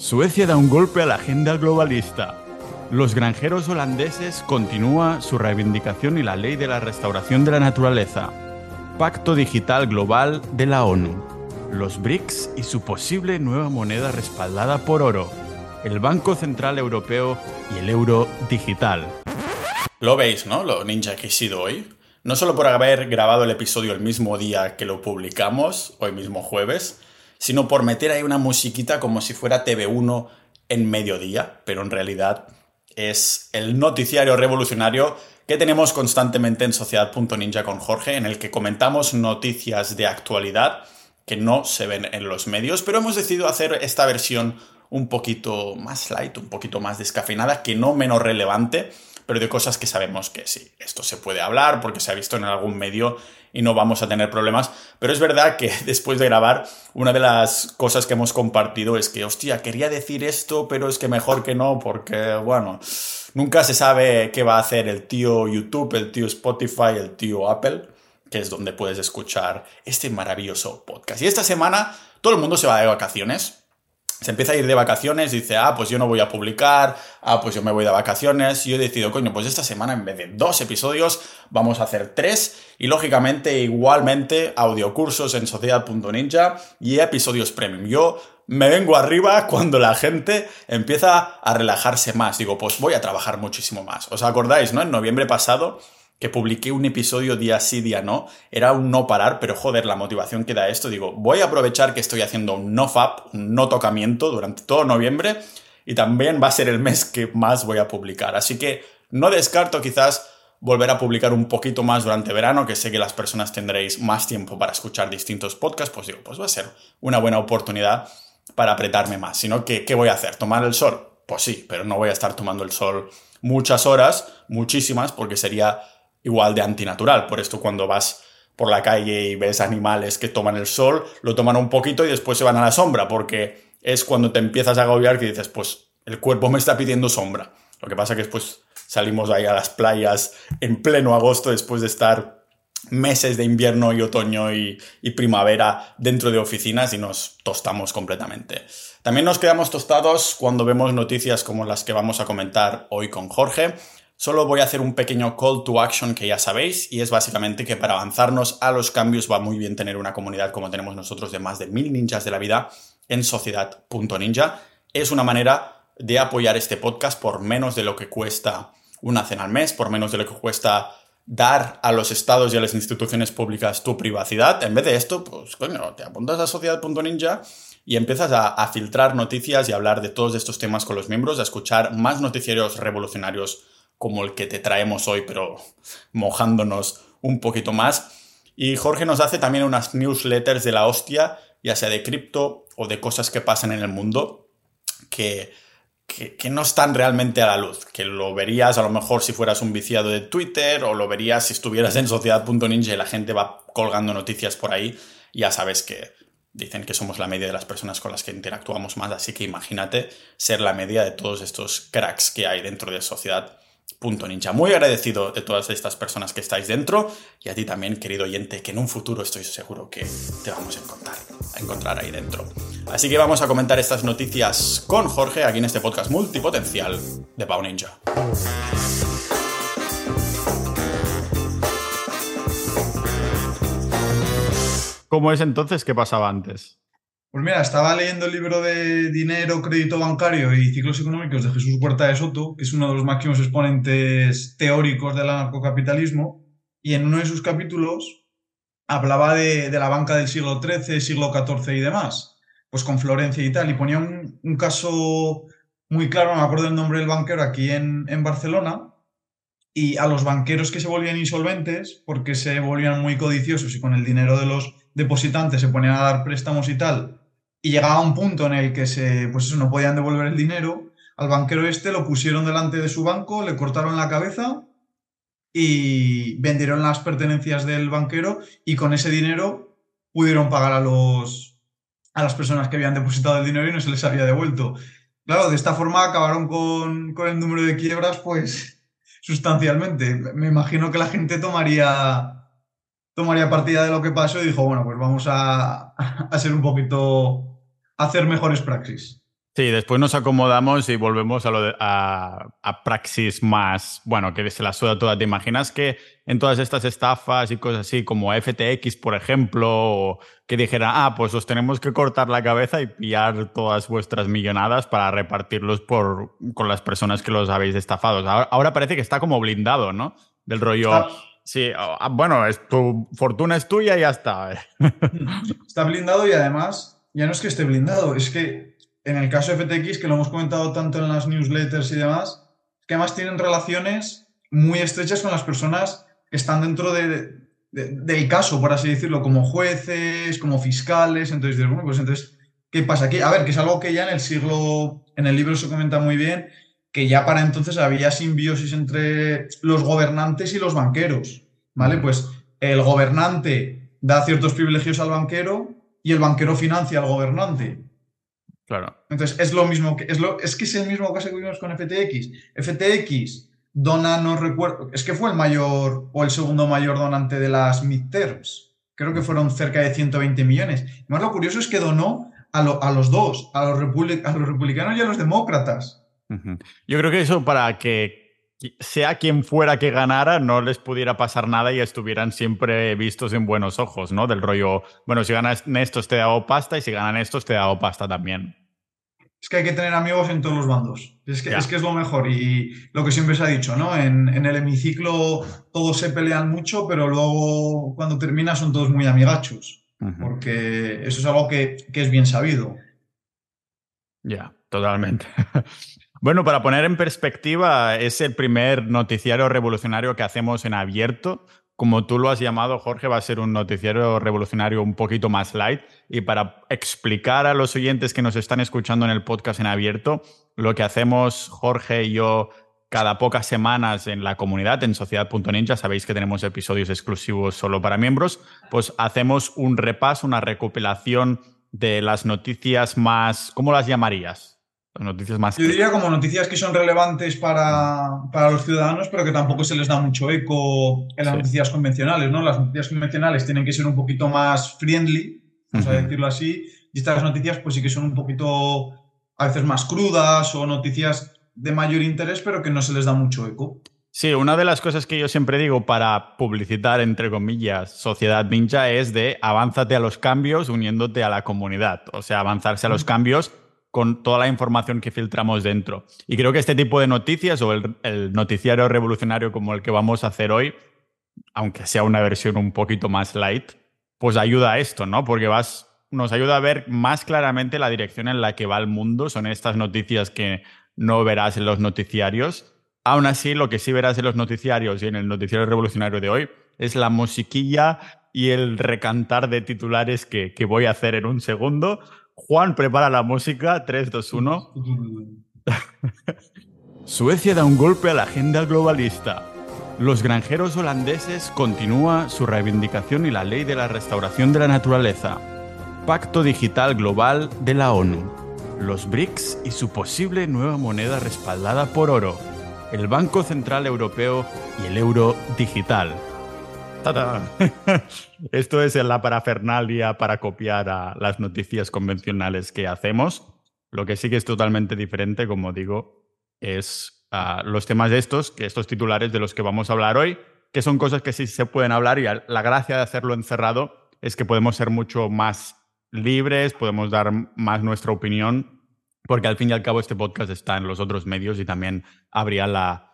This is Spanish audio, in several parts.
Suecia da un golpe a la agenda globalista. Los granjeros holandeses continúa su reivindicación y la ley de la restauración de la naturaleza. Pacto Digital Global de la ONU. Los BRICS y su posible nueva moneda respaldada por oro. El Banco Central Europeo y el euro digital. Lo veis, ¿no? Lo ninja que he sido hoy. No solo por haber grabado el episodio el mismo día que lo publicamos, hoy mismo jueves, sino por meter ahí una musiquita como si fuera TV1 en mediodía, pero en realidad es el noticiario revolucionario que tenemos constantemente en Sociedad.ninja con Jorge, en el que comentamos noticias de actualidad que no se ven en los medios, pero hemos decidido hacer esta versión un poquito más light, un poquito más descafeinada, que no menos relevante, pero de cosas que sabemos que sí, esto se puede hablar porque se ha visto en algún medio y no vamos a tener problemas. Pero es verdad que después de grabar, una de las cosas que hemos compartido es que, hostia, quería decir esto, pero es que mejor que no, porque, bueno, nunca se sabe qué va a hacer el tío YouTube, el tío Spotify, el tío Apple, que es donde puedes escuchar este maravilloso podcast. Y esta semana todo el mundo se va de vacaciones se empieza a ir de vacaciones, dice, ah, pues yo no voy a publicar, ah, pues yo me voy de vacaciones, y yo he decidido, coño, pues esta semana en vez de dos episodios, vamos a hacer tres, y lógicamente igualmente audiocursos en sociedad.ninja y episodios premium. Yo me vengo arriba cuando la gente empieza a relajarse más, digo, pues voy a trabajar muchísimo más. ¿Os acordáis, no? En noviembre pasado que publiqué un episodio día sí, día no, era un no parar, pero joder, la motivación que da esto, digo, voy a aprovechar que estoy haciendo un no fap, un no tocamiento durante todo noviembre y también va a ser el mes que más voy a publicar. Así que no descarto quizás volver a publicar un poquito más durante verano, que sé que las personas tendréis más tiempo para escuchar distintos podcasts, pues digo, pues va a ser una buena oportunidad para apretarme más. Sino que, ¿qué voy a hacer? ¿Tomar el sol? Pues sí, pero no voy a estar tomando el sol muchas horas, muchísimas, porque sería igual de antinatural. Por esto cuando vas por la calle y ves animales que toman el sol, lo toman un poquito y después se van a la sombra, porque es cuando te empiezas a agobiar que dices, pues el cuerpo me está pidiendo sombra. Lo que pasa que después salimos ahí a las playas en pleno agosto después de estar meses de invierno y otoño y, y, primavera dentro de oficinas y nos tostamos completamente. También nos quedamos tostados cuando vemos noticias como las que vamos a comentar hoy con Jorge, Solo voy a hacer un pequeño call to action que ya sabéis y es básicamente que para avanzarnos a los cambios va muy bien tener una comunidad como tenemos nosotros de más de mil ninjas de la vida en sociedad.ninja. Es una manera de apoyar este podcast por menos de lo que cuesta una cena al mes, por menos de lo que cuesta dar a los estados y a las instituciones públicas tu privacidad. En vez de esto, pues coño, te apuntas a sociedad.ninja y empiezas a, a, filtrar noticias y a hablar de todos estos temas con los miembros, a escuchar más noticiarios revolucionarios como el que te traemos hoy, pero mojándonos un poquito más. Y Jorge nos hace también unas newsletters de la hostia, ya sea de cripto o de cosas que pasan en el mundo, que, que, no están realmente a la luz, que lo verías a lo mejor si fueras un viciado de Twitter o lo verías si estuvieras en sociedad.ninja y la gente va colgando noticias por ahí, ya sabes que dicen que somos la media de las personas con las que interactuamos más, así que imagínate ser la media de todos estos cracks que hay dentro de sociedad Punto Ninja. Muy agradecido de todas estas personas que estáis dentro y a ti también, querido oyente, que en un futuro estoy seguro que te vamos a encontrar, a encontrar ahí dentro. Así que vamos a comentar estas noticias con Jorge aquí en este podcast multipotencial de Pau Ninja. ¿Cómo es entonces qué pasaba antes? Pues mira, estaba leyendo el libro de Dinero, Crédito Bancario y Ciclos Económicos de Jesús Huerta de Soto, que es uno de los máximos exponentes teóricos del anarcocapitalismo, y en uno de sus capítulos hablaba de, la banca del siglo XIII, siglo XIV y demás, pues con Florencia y tal, y ponía un, caso muy claro, no me acuerdo el nombre del banquero, aquí en, en Barcelona, y a los banqueros que se volvían insolventes porque se volvían muy codiciosos y con el dinero de los depositantes se ponían a dar préstamos y tal, y llegaba un punto en el que se, pues eso, no podían devolver el dinero, al banquero este lo pusieron delante de su banco, le cortaron la cabeza y vendieron las pertenencias del banquero y con ese dinero pudieron pagar a los a las personas que habían depositado el dinero y no se les había devuelto. Claro, de esta forma acabaron con, con el número de quiebras, pues sustancialmente. Me imagino que la gente tomaría, tomaría partida de lo que pasó y dijo, bueno, pues vamos a, a ser un poquito hacer mejores praxis. Sí, después nos acomodamos y volvemos a, lo a, praxis más, bueno, que se la suda toda. ¿Te imaginas que en todas estas estafas y cosas así, como FTX, por ejemplo, que dijera, ah, pues os tenemos que cortar la cabeza y pillar todas vuestras millonadas para repartirlos por, con las personas que los habéis estafado? Ahora, parece que está como blindado, ¿no? Del rollo... Sí, ah, bueno, es tu fortuna es tuya y ya está. Está blindado y además, ya no es que esté blindado, es que en el caso de FTX, que lo hemos comentado tanto en las newsletters y demás, que además tienen relaciones muy estrechas con las personas que están dentro de, del caso, por así decirlo, como jueces, como fiscales. Entonces, bueno, pues entonces, ¿qué pasa aquí? A ver, que es algo que ya en el siglo, en el libro se comenta muy bien, que ya para entonces había simbiosis entre los gobernantes y los banqueros, ¿vale? Pues el gobernante da ciertos privilegios al banquero y el banquero financia al gobernante. Claro. Entonces, es lo mismo que es, lo, es que es el mismo caso que vimos con FTX. FTX dona, no recuerdo, es que fue el mayor o el segundo mayor donante de las midterms. Creo que fueron cerca de 120 millones. Y más lo curioso es que donó a, a los dos, a los, a los republicanos y a los demócratas. Yo creo que eso para que sea quien fuera que ganara, no les pudiera pasar nada y estuvieran siempre vistos en buenos ojos, ¿no? Del rollo, bueno, si ganan estos te hago pasta y si ganan estos te hago pasta también es que hay que tener amigos en todos los bandos. Es que, es que es lo mejor. Y lo que siempre se ha dicho, ¿no? En, el hemiciclo todos se pelean mucho, pero luego cuando termina son todos muy amigachos. Porque eso es algo que, es bien sabido. Ya, totalmente. bueno, para poner en perspectiva, es el primer noticiario revolucionario que hacemos en abierto como tú lo has llamado, Jorge, va a ser un noticiero revolucionario un poquito más light. Y para explicar a los oyentes que nos están escuchando en el podcast en abierto, lo que hacemos Jorge y yo cada pocas semanas en la comunidad, en sociedad.ninja, sabéis que tenemos episodios exclusivos solo para miembros, pues hacemos un repaso, una recopilación de las noticias más, ¿cómo las llamarías? Noticias más... Yo diría como noticias que son relevantes para, para, los ciudadanos, pero que tampoco se les da mucho eco en las noticias convencionales, ¿no? Las noticias convencionales tienen que ser un poquito más friendly, vamos a decirlo así, y estas noticias pues sí que son un poquito a veces más crudas o noticias de mayor interés, pero que no se les da mucho eco. Sí, una de las cosas que yo siempre digo para publicitar, entre comillas, Sociedad Ninja es de avánzate a los cambios uniéndote a la comunidad. O sea, avanzarse a los cambios con toda la información que filtramos dentro. Y creo que este tipo de noticias o el, noticiario revolucionario como el que vamos a hacer hoy, aunque sea una versión un poquito más light, pues ayuda a esto, ¿no? Porque vas, nos ayuda a ver más claramente la dirección en la que va el mundo. Son estas noticias que no verás en los noticiarios. Aún así, lo que sí verás en los noticiarios y en el noticiario revolucionario de hoy es la musiquilla y el recantar de titulares que, que voy a hacer en un segundo Juan prepara la música. 3, 2, 1. Suecia da un golpe a la agenda globalista. Los granjeros holandeses continúa su reivindicación y la ley de la restauración de la naturaleza. Pacto Digital Global de la ONU. Los BRICS y su posible nueva moneda respaldada por oro. El Banco Central Europeo y el euro digital. Esto es la parafernalia para copiar a las noticias convencionales que hacemos. Lo que sí que es totalmente diferente, como digo, es ah, los temas estos, que estos titulares de los que vamos a hablar hoy, que son cosas que sí se pueden hablar y la gracia de hacerlo encerrado es que podemos ser mucho más libres, podemos dar más nuestra opinión, porque al fin y al cabo este podcast está en los otros medios y también habría la,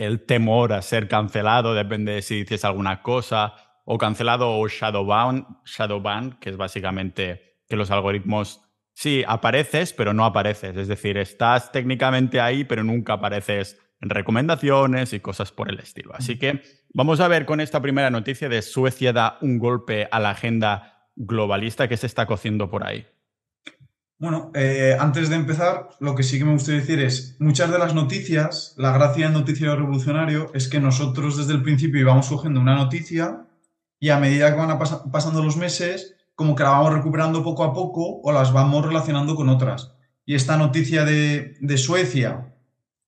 el temor a ser cancelado, depende de si dices alguna cosa, o cancelado o shadowban, shadowban, que es básicamente que los algoritmos, sí, apareces, pero no apareces. Es decir, estás técnicamente ahí, pero nunca apareces en recomendaciones y cosas por el estilo. Así que vamos a ver con esta primera noticia de Suecia da un golpe a la agenda globalista que se está cociendo por ahí. Bueno, eh, antes de empezar, lo que sí que me gustaría decir es, muchas de las noticias, la gracia del noticiero revolucionario es que nosotros desde el principio íbamos cogiendo una noticia y a medida que van pasando los meses, como que la vamos recuperando poco a poco o las vamos relacionando con otras. Y esta noticia de, de Suecia,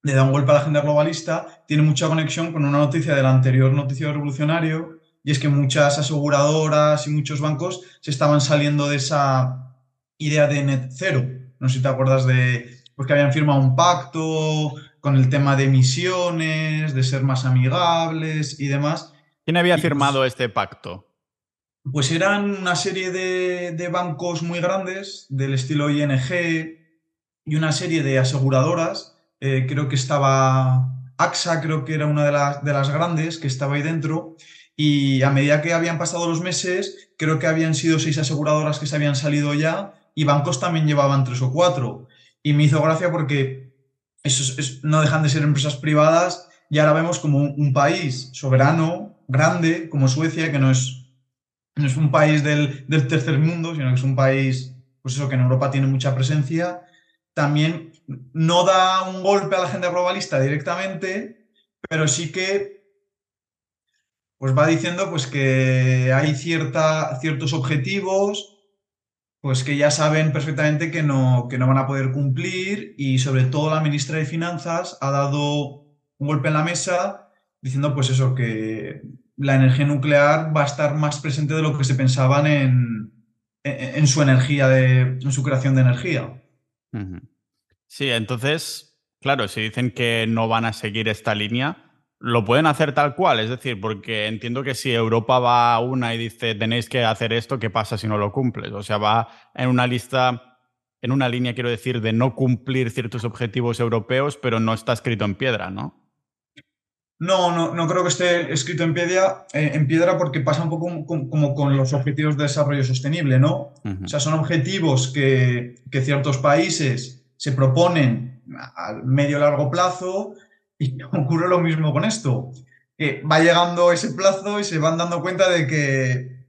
de dar un golpe a la agenda globalista, tiene mucha conexión con una noticia del anterior noticiero revolucionario, y es que muchas aseguradoras y muchos bancos se estaban saliendo de esa idea de net cero. No sé si te acuerdas de, pues que habían firmado un pacto con el tema de emisiones, de ser más amigables y demás. ¿Quién había firmado este pacto? Pues eran una serie de, bancos muy grandes, del estilo ING y una serie de aseguradoras. Eh, creo que estaba AXA, creo que era una de las, de las grandes que estaba ahí dentro. Y a medida que habían pasado los meses, creo que habían sido seis aseguradoras que se habían salido ya y bancos también llevaban tres o cuatro. Y me hizo gracia porque eso no dejan de ser empresas privadas y ahora vemos como un país soberano, grande, como Suecia, que no es no es un país del, tercer mundo, sino que es un país, pues eso, que en Europa tiene mucha presencia, también no da un golpe a la agenda globalista directamente, pero sí que pues va diciendo pues que hay cierta, ciertos objetivos pues que ya saben perfectamente que no, que no van a poder cumplir y sobre todo la ministra de Finanzas ha dado un golpe en la mesa diciendo pues eso, que la energía nuclear va a estar más presente de lo que se pensaban en, en, su energía, de, en su creación de energía. Sí, entonces, claro, si dicen que no van a seguir esta línea, lo pueden hacer tal cual, es decir, porque entiendo que si Europa va a una y dice tenéis que hacer esto, ¿qué pasa si no lo cumples? O sea, va en una lista, en una línea, quiero decir, de no cumplir ciertos objetivos europeos, pero no está escrito en piedra, ¿no? No, no, no creo que esté escrito en piedra, eh, en piedra porque pasa un poco como, con los objetivos de desarrollo sostenible, ¿no? O sea, son objetivos que, ciertos países se proponen a medio largo plazo y ocurre lo mismo con esto, que va llegando ese plazo y se van dando cuenta de que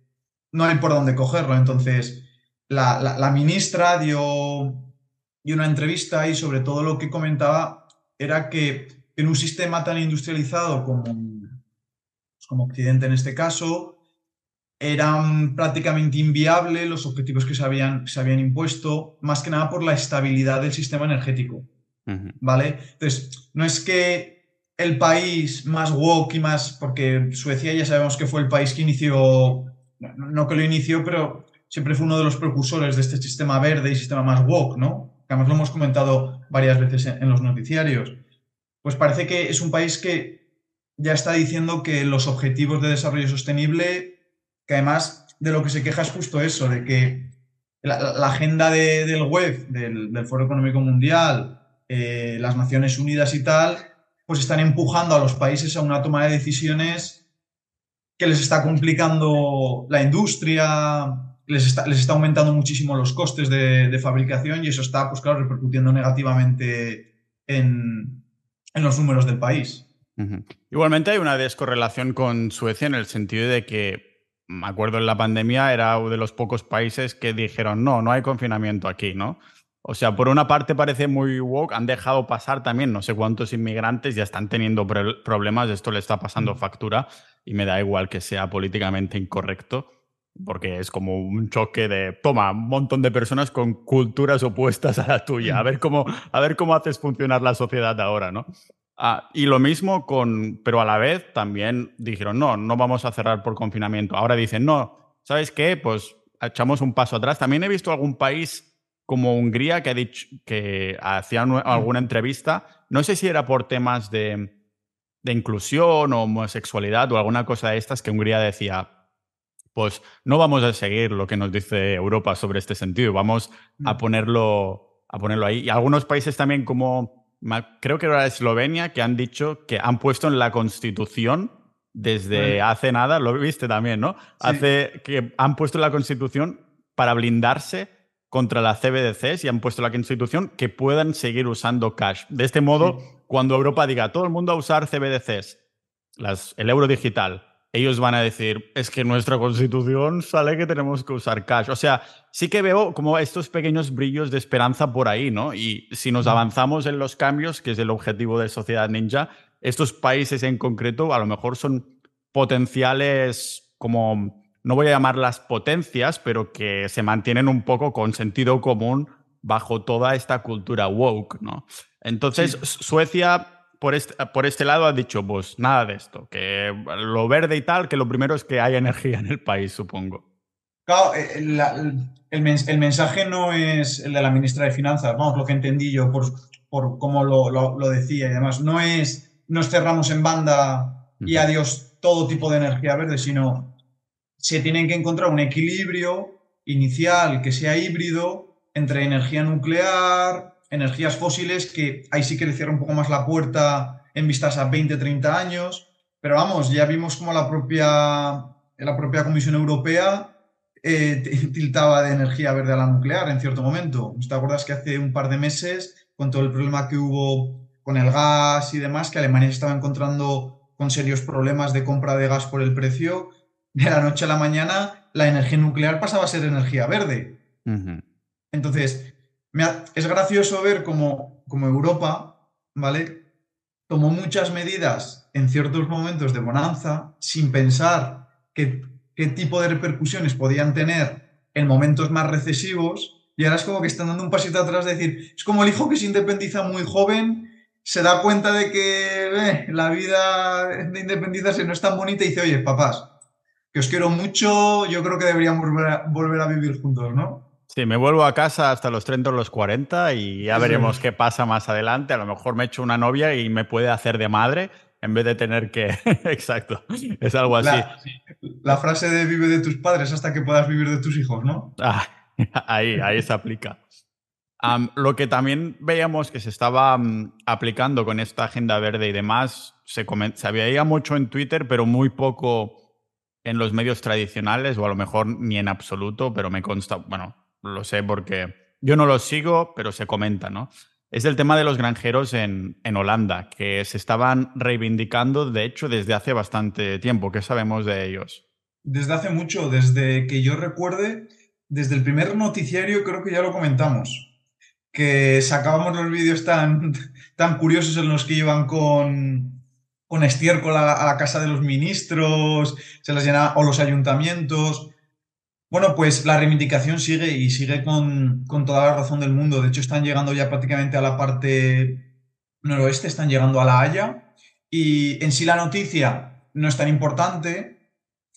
no hay por dónde cogerlo. Entonces, la, ministra dio, una entrevista y sobre todo lo que comentaba era que en un sistema tan industrializado como, pues, como Occidente en este caso, eran prácticamente inviables los objetivos que se habían, se habían impuesto, más que nada por la estabilidad del sistema energético. ¿Vale? Entonces, no es que el país más woke y más, porque Suecia ya sabemos que fue el país que inició, no, que lo inició, pero siempre fue uno de los precursores de este sistema verde y sistema más woke, ¿no? Que además lo hemos comentado varias veces en los noticiarios pues parece que es un país que ya está diciendo que los objetivos de desarrollo sostenible, que además de lo que se queja es justo eso, de que la, agenda del web, del, Foro Económico Mundial, eh, las Naciones Unidas y tal, pues están empujando a los países a una toma de decisiones que les está complicando la industria, les está, les está aumentando muchísimo los costes de, fabricación y eso está, pues claro, repercutiendo negativamente en, en los números del país. Igualmente hay una descorrelación con Suecia en el sentido de que, me acuerdo en la pandemia, era uno de los pocos países que dijeron, no, no hay confinamiento aquí, ¿no? O sea, por una parte parece muy woke, han dejado pasar también no sé cuántos inmigrantes, ya están teniendo problemas, esto le está pasando factura y me da igual que sea políticamente incorrecto, porque es como un choque de, toma, un montón de personas con culturas opuestas a la tuya, a ver cómo, a ver cómo haces funcionar la sociedad ahora, ¿no? Ah, y lo mismo con, pero a la vez también dijeron, no, no vamos a cerrar por confinamiento. Ahora dicen, no, ¿sabes qué? Pues echamos un paso atrás. También he visto algún país como Hungría que ha dicho que hacía alguna entrevista, no sé si era por temas de, de inclusión o homosexualidad o alguna cosa de estas, que Hungría decía, pues no vamos a seguir lo que nos dice Europa sobre este sentido, vamos a mm. ponerlo, a ponerlo ahí. Y algunos países también como, creo que era Eslovenia, que han dicho que han puesto en la Constitución desde hace nada, lo viste también, ¿no? Hace que han puesto en la Constitución para blindarse contra la CBDCs y han puesto la Constitución que puedan seguir usando cash. De este modo, cuando Europa diga todo el mundo a usar CBDCs, las, el euro digital, ellos van a decir, es que nuestra constitución sale que tenemos que usar cash. O sea, sí que veo como estos pequeños brillos de esperanza por ahí, ¿no? Y si nos avanzamos en los cambios, que es el objetivo de Sociedad Ninja, estos países en concreto a lo mejor son potenciales como, no voy a llamarlas potencias, pero que se mantienen un poco con sentido común bajo toda esta cultura woke, ¿no? Entonces, Suecia por este, por este lado ha dicho, pues nada de esto, que lo verde y tal, que lo primero es que haya energía en el país, supongo. Claro, eh, el, mensaje no es el de la ministra de Finanzas, vamos, lo que entendí yo por, por cómo lo, decía y demás. No es nos cerramos en banda y adiós todo tipo de energía verde, sino se tienen que encontrar un equilibrio inicial que sea híbrido entre energía nuclear, energías fósiles, que ahí sí que le cierra un poco más la puerta en vistas a 20, 30 años. Pero vamos, ya vimos como la propia, la propia Comisión Europea eh, tiltaba de energía verde a la nuclear en cierto momento. ¿Te acuerdas que hace un par de meses, con todo el problema que hubo con el gas y demás, que Alemania se estaba encontrando con serios problemas de compra de gas por el precio, de la noche a la mañana la energía nuclear pasaba a ser energía verde. Entonces, es gracioso ver cómo, como Europa, ¿vale? Tomó muchas medidas en ciertos momentos de bonanza sin pensar que qué tipo de repercusiones podían tener en momentos más recesivos y ahora es como que están dando un pasito atrás de decir, es como el hijo que se independiza muy joven, se da cuenta de que eh, la vida de independizarse no es tan bonita y dice, oye, papás, que os quiero mucho, yo creo que deberíamos volver a, vivir juntos, ¿no? Sí, me vuelvo a casa hasta los 30 o los 40 y ya veremos qué pasa más adelante. A lo mejor me echo una novia y me puede hacer de madre en vez de tener que... Exacto, es algo así. La, frase de vive de tus padres hasta que puedas vivir de tus hijos, ¿no? Ah, ahí, ahí se aplica. lo que también veíamos que se estaba aplicando con esta agenda verde y demás, se, se veía mucho en Twitter, pero muy poco en los medios tradicionales, o a lo mejor ni en absoluto, pero me consta, bueno, lo sé porque yo no los sigo, pero se comenta, ¿no? es el tema de los granjeros en, Holanda, que se estaban reivindicando, de hecho, desde hace bastante tiempo. ¿Qué sabemos de ellos? Desde hace mucho, desde que yo recuerde, desde el primer noticiario creo que ya lo comentamos, que sacábamos los vídeos tan, tan curiosos en los que iban con, con estiércol a, la casa de los ministros, se las llenaba, o los ayuntamientos. Bueno, pues la reivindicación sigue y sigue con, toda la razón del mundo. De hecho, están llegando ya prácticamente a la parte noroeste, están llegando a La Haya. Y en sí la noticia no es tan importante,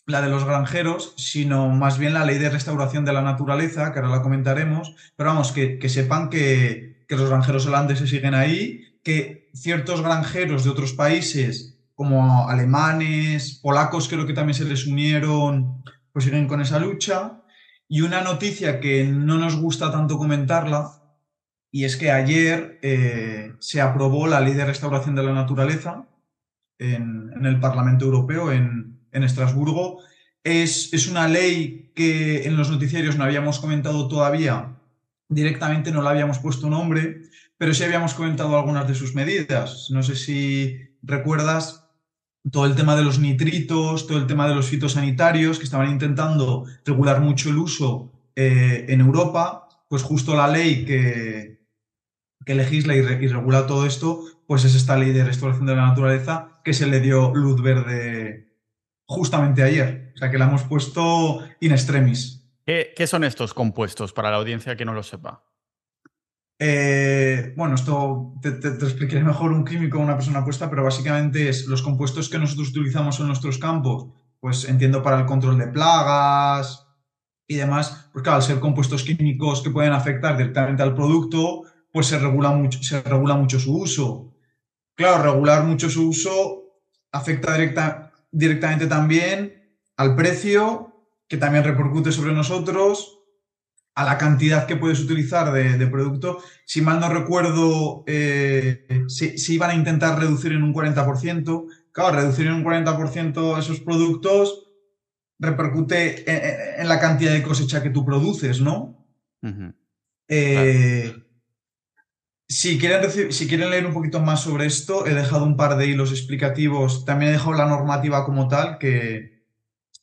la de los granjeros, sino más bien la ley de restauración de la naturaleza, que ahora la comentaremos. Pero vamos, que, sepan que, que los granjeros holandeses siguen ahí, que ciertos granjeros de otros países, como alemanes, polacos, creo que también se les unieron pues siguen con esa lucha. Y una noticia que no nos gusta tanto comentarla, y es que ayer eh, se aprobó la ley de restauración de la naturaleza en, el Parlamento Europeo, en, Estrasburgo. Es, es, una ley que en los noticiarios no habíamos comentado todavía, directamente no le habíamos puesto nombre, pero sí habíamos comentado algunas de sus medidas. No sé si recuerdas todo el tema de los nitritos, todo el tema de los fitosanitarios, que estaban intentando regular mucho el uso eh, en Europa, pues justo la ley que, que legisla y, regula todo esto, pues es esta ley de restauración de la naturaleza que se le dio luz verde justamente ayer. O sea que la hemos puesto in extremis. qué son estos compuestos para la audiencia que no lo sepa? Eh, bueno, esto te, explicaré mejor un químico o una persona puesta, pero básicamente es los compuestos que nosotros utilizamos en nuestros campos, pues entiendo para el control de plagas y demás, pues claro, al ser compuestos químicos que pueden afectar directamente al producto, pues se regula mucho, se regula mucho su uso. Claro, regular mucho su uso afecta directa, directamente también al precio, que también repercute sobre nosotros, a la cantidad que puedes utilizar de, producto. Si mal no recuerdo, eh, se, iban a intentar reducir en un 40%. Claro, reducir en un 40% esos productos repercute en, la cantidad de cosecha que tú produces, ¿no? Eh, si, quieren si quieren leer un poquito más sobre esto, he dejado un par de hilos explicativos. También he dejado la normativa como tal, que,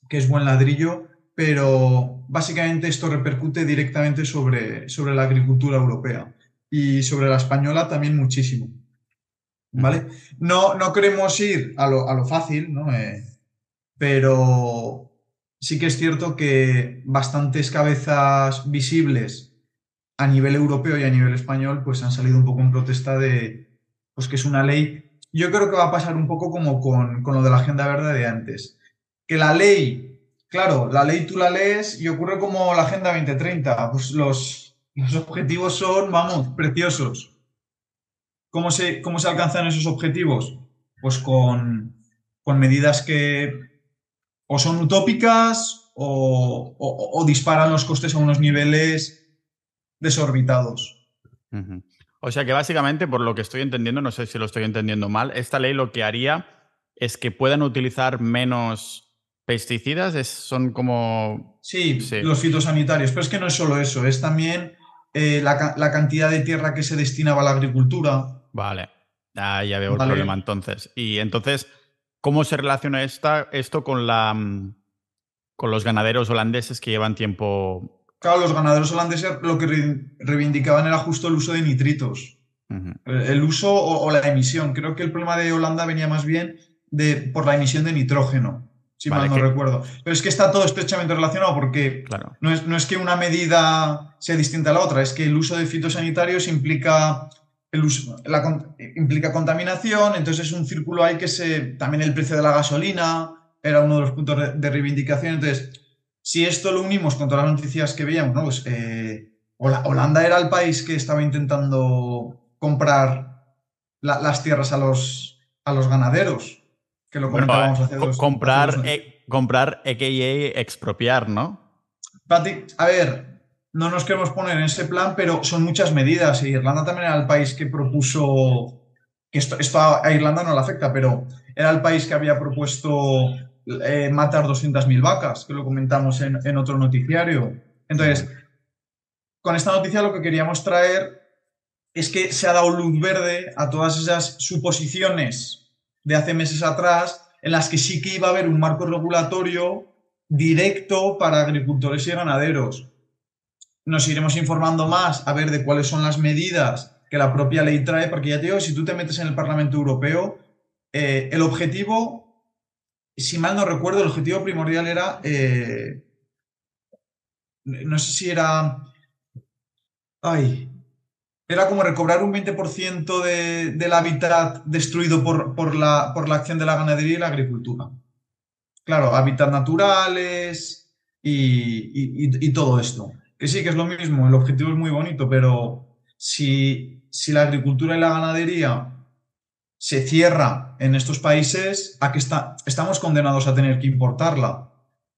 que es buen ladrillo pero básicamente esto repercute directamente sobre, sobre la agricultura europea y sobre la española también muchísimo. ¿Vale? No, no queremos ir a lo, a lo fácil, ¿no? Eh, pero sí que es cierto que bastantes cabezas visibles a nivel europeo y a nivel español pues han salido un poco en protesta de pues que es una ley. Yo creo que va a pasar un poco como con, con lo de la agenda verde de antes, que la ley claro, la ley tú la lees y ocurre como la Agenda 2030. Pues los, los objetivos son, vamos, preciosos. ¿Cómo se, cómo se alcanzan esos objetivos? Pues con, con medidas que o son utópicas o, o, disparan los costes a unos niveles desorbitados. O sea que básicamente, por lo que estoy entendiendo, no sé si lo estoy entendiendo mal, esta ley lo que haría es que puedan utilizar menos pesticidas, es, son como... Sí, los fitosanitarios, pero es que no es solo eso, es también eh, la, cantidad de tierra que se destinaba a la agricultura. Vale, ah, ya veo el problema entonces. Y entonces, ¿cómo se relaciona esta, esto con, la, con los ganaderos holandeses que llevan tiempo Claro, los ganaderos holandeses lo que reivindicaban era justo el uso de nitritos. El uso o, la emisión. Creo que el problema de Holanda venía más bien de, por la emisión de nitrógeno, si mal no recuerdo. Pero es que está todo estrechamente relacionado porque no, es, no, es, que una medida sea distinta a la otra, es que el uso de fitosanitarios implica, el uso, implica contaminación, entonces es un círculo ahí que se... También el precio de la gasolina era uno de los puntos de reivindicación. Entonces, si esto lo unimos con todas las noticias que veíamos, ¿no? Pues eh, Holanda era el país que estaba intentando comprar las tierras a los, a los ganaderos, que lo comentábamos hace dos Comprar, e, comprar, a.k.a. expropiar, ¿no? A ver, no nos queremos poner en ese plan, pero son muchas medidas y Irlanda también era el país que propuso, que esto, esto a Irlanda no le afecta, pero era el país que había propuesto eh, matar 200.000 vacas, que lo comentamos en, otro noticiario. Entonces, con esta noticia lo que queríamos traer es que se ha dado luz verde a todas esas suposiciones de hace meses atrás en las que sí que iba a haber un marco regulatorio directo para agricultores y ganaderos. Nos iremos informando más a ver de cuáles son las medidas que la propia ley trae, porque ya te digo, si tú te metes en el Parlamento Europeo, eh, el objetivo si mal no recuerdo, el objetivo primordial era, eh, no sé si era, ay, era como recobrar un 20% de, del hábitat destruido por, por, la, por la acción de la ganadería y la agricultura. Claro, hábitats naturales y, y, todo esto. Que sí, que es lo mismo, el objetivo es muy bonito, pero si, si la agricultura y la ganadería se cierra en estos países, a que está, estamos condenados a tener que importarla.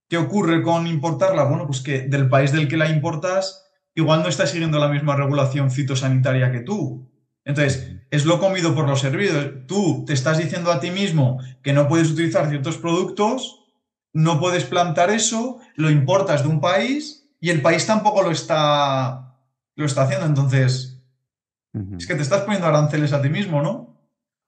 ¿Qué ocurre con importarla? Bueno, pues que del país del que la importas, igual no está siguiendo la misma regulación fitosanitaria que tú. Entonces, es lo comido por lo servido. Tú te estás diciendo a ti mismo que no puedes utilizar ciertos productos, no puedes plantar eso, lo importas de un país y el país tampoco lo está, lo está haciendo. Entonces, es que te estás poniendo aranceles a ti mismo, ¿no?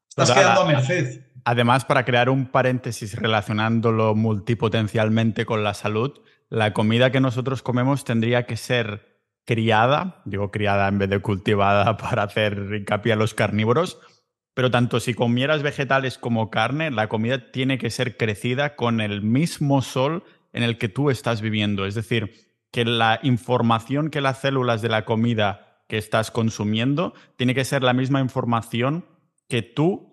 Estás quedando a merced. Además, para crear un paréntesis relacionándolo multipotencialmente con la salud, la comida que nosotros comemos tendría que ser criada, digo criada en vez de cultivada para hacer hincapié a los carnívoros, pero tanto si comieras vegetales como carne, la comida tiene que ser crecida con el mismo sol en el que tú estás viviendo. Es decir, que la información que las células de la comida que estás consumiendo tiene que ser la misma información que tú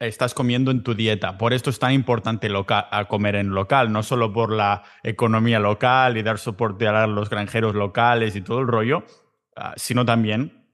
estás comiendo en tu dieta. Por esto es tan importante a comer en local, no solo por la economía local y dar soporte a los granjeros locales y todo el rollo, ah, sino también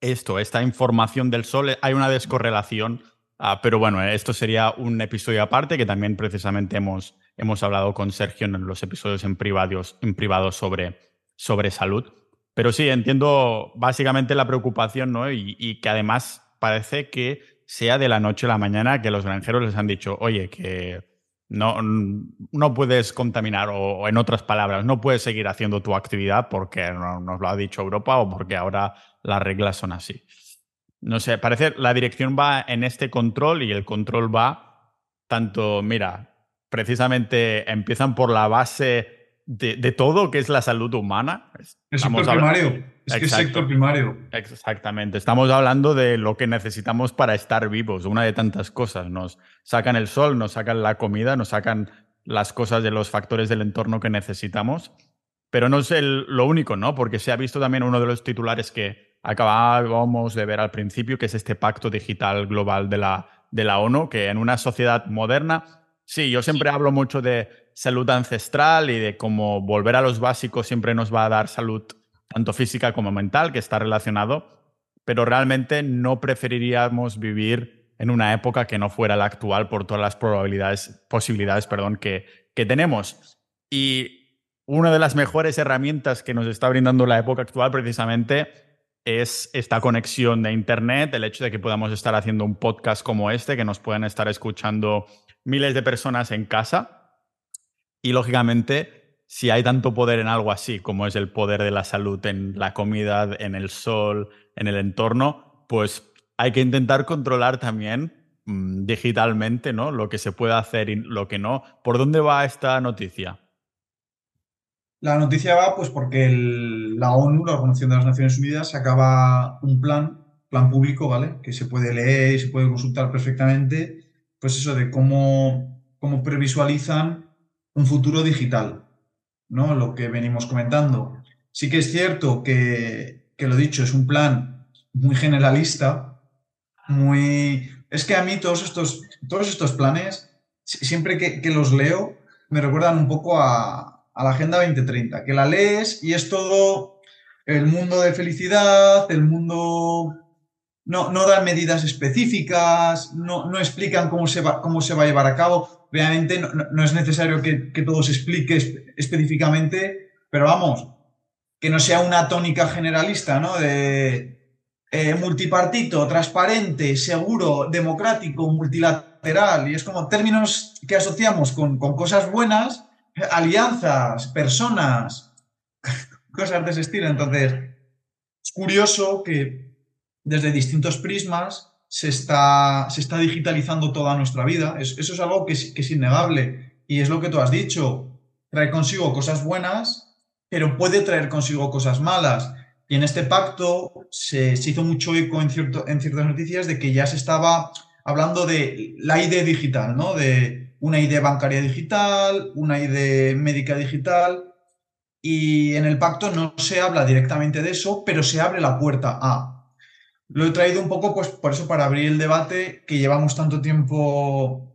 esto, esta información del sol, hay una descorrelación, ah, pero bueno, esto sería un episodio aparte que también precisamente hemos, hemos hablado con Sergio en los episodios en, privados, en privado sobre, sobre salud. Pero sí, entiendo básicamente la preocupación, ¿no? y que además parece que sea de la noche a la mañana que los granjeros les han dicho, oye, que no, no puedes contaminar, o, en otras palabras, no puedes seguir haciendo tu actividad porque nos lo ha dicho Europa o porque ahora las reglas son así. No sé, parece la dirección va en este control y el control va tanto, mira, precisamente empiezan por la base de, todo, que es la salud humana. El sector primario. Es que es sector primario. Exactamente. Estamos hablando de lo que necesitamos para estar vivos, una de tantas cosas. Nos sacan el sol, nos sacan la comida, nos sacan las cosas de los factores del entorno que necesitamos. Pero no es lo único, ¿no? Porque se ha visto también uno de los titulares que acabábamos de ver al principio, que es este pacto digital global de la, de la ONU, que en una sociedad moderna, sí, yo siempre hablo mucho de salud ancestral y de cómo volver a los básicos siempre nos va a dar salud tanto física como mental, que está relacionado, pero realmente no preferiríamos vivir en una época que no fuera la actual por todas las probabilidades, posibilidades perdón, que, que tenemos. Y una de las mejores herramientas que nos está brindando la época actual precisamente es esta conexión de Internet, el hecho de que podamos estar haciendo un podcast como este, que nos puedan estar escuchando miles de personas en casa. Y lógicamente, si hay tanto poder en algo así, como es el poder de la salud en la comida, en el sol, en el entorno, pues hay que intentar controlar también mm, digitalmente ¿no? lo que se puede hacer y lo que no. ¿Por dónde va esta noticia? La noticia va pues porque la ONU, la Organización de las Naciones Unidas, sacaba un plan, plan público, ¿vale? Que se puede leer y se puede consultar perfectamente, pues eso de cómo, cómo previsualizan un futuro digital, ¿no? Lo que venimos comentando. Sí que es cierto que, que lo dicho, es un plan muy generalista, muy... Es que a mí todos estos, todos estos planes, siempre que, que los leo, me recuerdan un poco a, a la Agenda 2030, que la lees y es todo el mundo de felicidad, el mundo... No, no dan medidas específicas, no, no explican cómo se, va, cómo se va a llevar a cabo. Obviamente no, es necesario que, que, todo se explique específicamente, pero vamos, que no sea una tónica generalista, ¿no? De eh, multipartito, transparente, seguro, democrático, multilateral, y es como términos que asociamos con, con cosas buenas, alianzas, personas, cosas de ese estilo. Entonces, es curioso que desde distintos prismas se está, se está digitalizando toda nuestra vida. eso es algo que es, innegable. Y es lo que tú has dicho. Trae consigo cosas buenas, pero puede traer consigo cosas malas. Y en este pacto se, hizo mucho eco en, cierto, en ciertas noticias de que ya se estaba hablando de la ID digital, ¿no? De, una ID bancaria digital, una ID médica digital, y en el pacto no se habla directamente de eso, pero se abre la puerta a. Lo he traído un poco, pues, por eso, para abrir el debate que llevamos tanto tiempo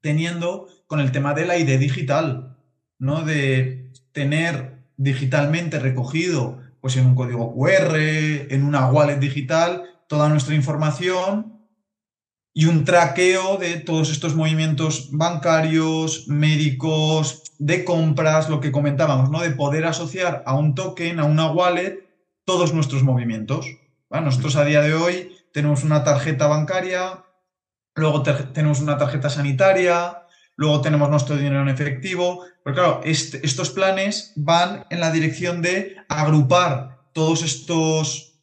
teniendo con el tema de la ID digital, ¿no? De tener digitalmente recogido, pues en un código QR, en una wallet digital, toda nuestra información y un traqueo de todos estos movimientos bancarios, médicos, de compras, lo que comentábamos, ¿no? De poder asociar a un token, a una wallet, todos nuestros movimientos. Nosotros a día de hoy tenemos una tarjeta bancaria, luego tenemos una tarjeta sanitaria, luego tenemos nuestro dinero en efectivo. Pero claro, estos planes van en la dirección de agrupar todos estos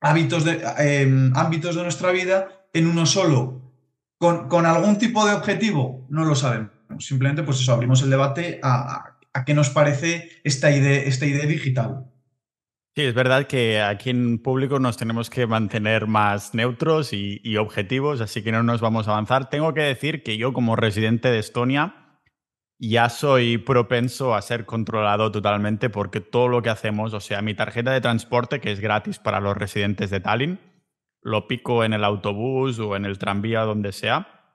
hábitos de, em, ámbitos de nuestra vida en uno solo, con, algún tipo de objetivo, no lo sabemos. Simplemente, pues eso, abrimos el debate a, qué nos parece esta idea, esta idea digital. Sí, es verdad que aquí en público nos tenemos que mantener más neutros y, objetivos, así que no nos vamos a avanzar. Tengo que decir que yo como residente de Estonia ya soy propenso a ser controlado totalmente porque todo lo que hacemos, o sea, mi tarjeta de transporte, que es gratis para los residentes de Tallinn, lo pico en el autobús o en el tranvía, donde sea,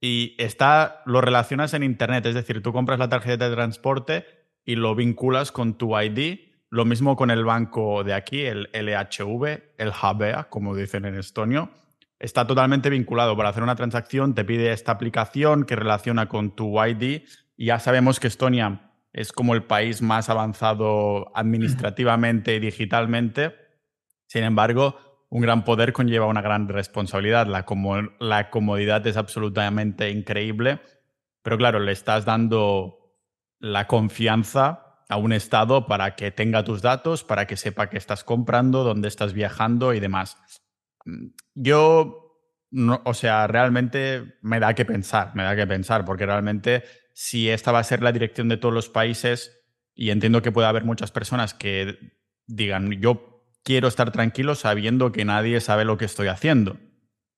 y está, lo relacionas en Internet, es decir, tú compras la tarjeta de transporte y lo vinculas con tu ID, lo mismo con el banco de aquí, el LHV, el HBA, como dicen en estonio, está totalmente vinculado. Para hacer una transacción te pide esta aplicación que relaciona con tu ID y ya sabemos que Estonia es como el país más avanzado administrativamente y digitalmente. Sin embargo, un gran poder conlleva una gran responsabilidad. La, la comodidad es absolutamente increíble, pero claro, le estás dando la confianza a un Estado para que tenga tus datos, para que sepa qué estás comprando, dónde estás viajando y demás. Yo, o sea, realmente me da que pensar, me da que pensar, porque realmente si esta va a ser la dirección de todos los países, y entiendo que puede haber muchas personas que digan, yo quiero estar tranquilo sabiendo que nadie sabe lo que estoy haciendo.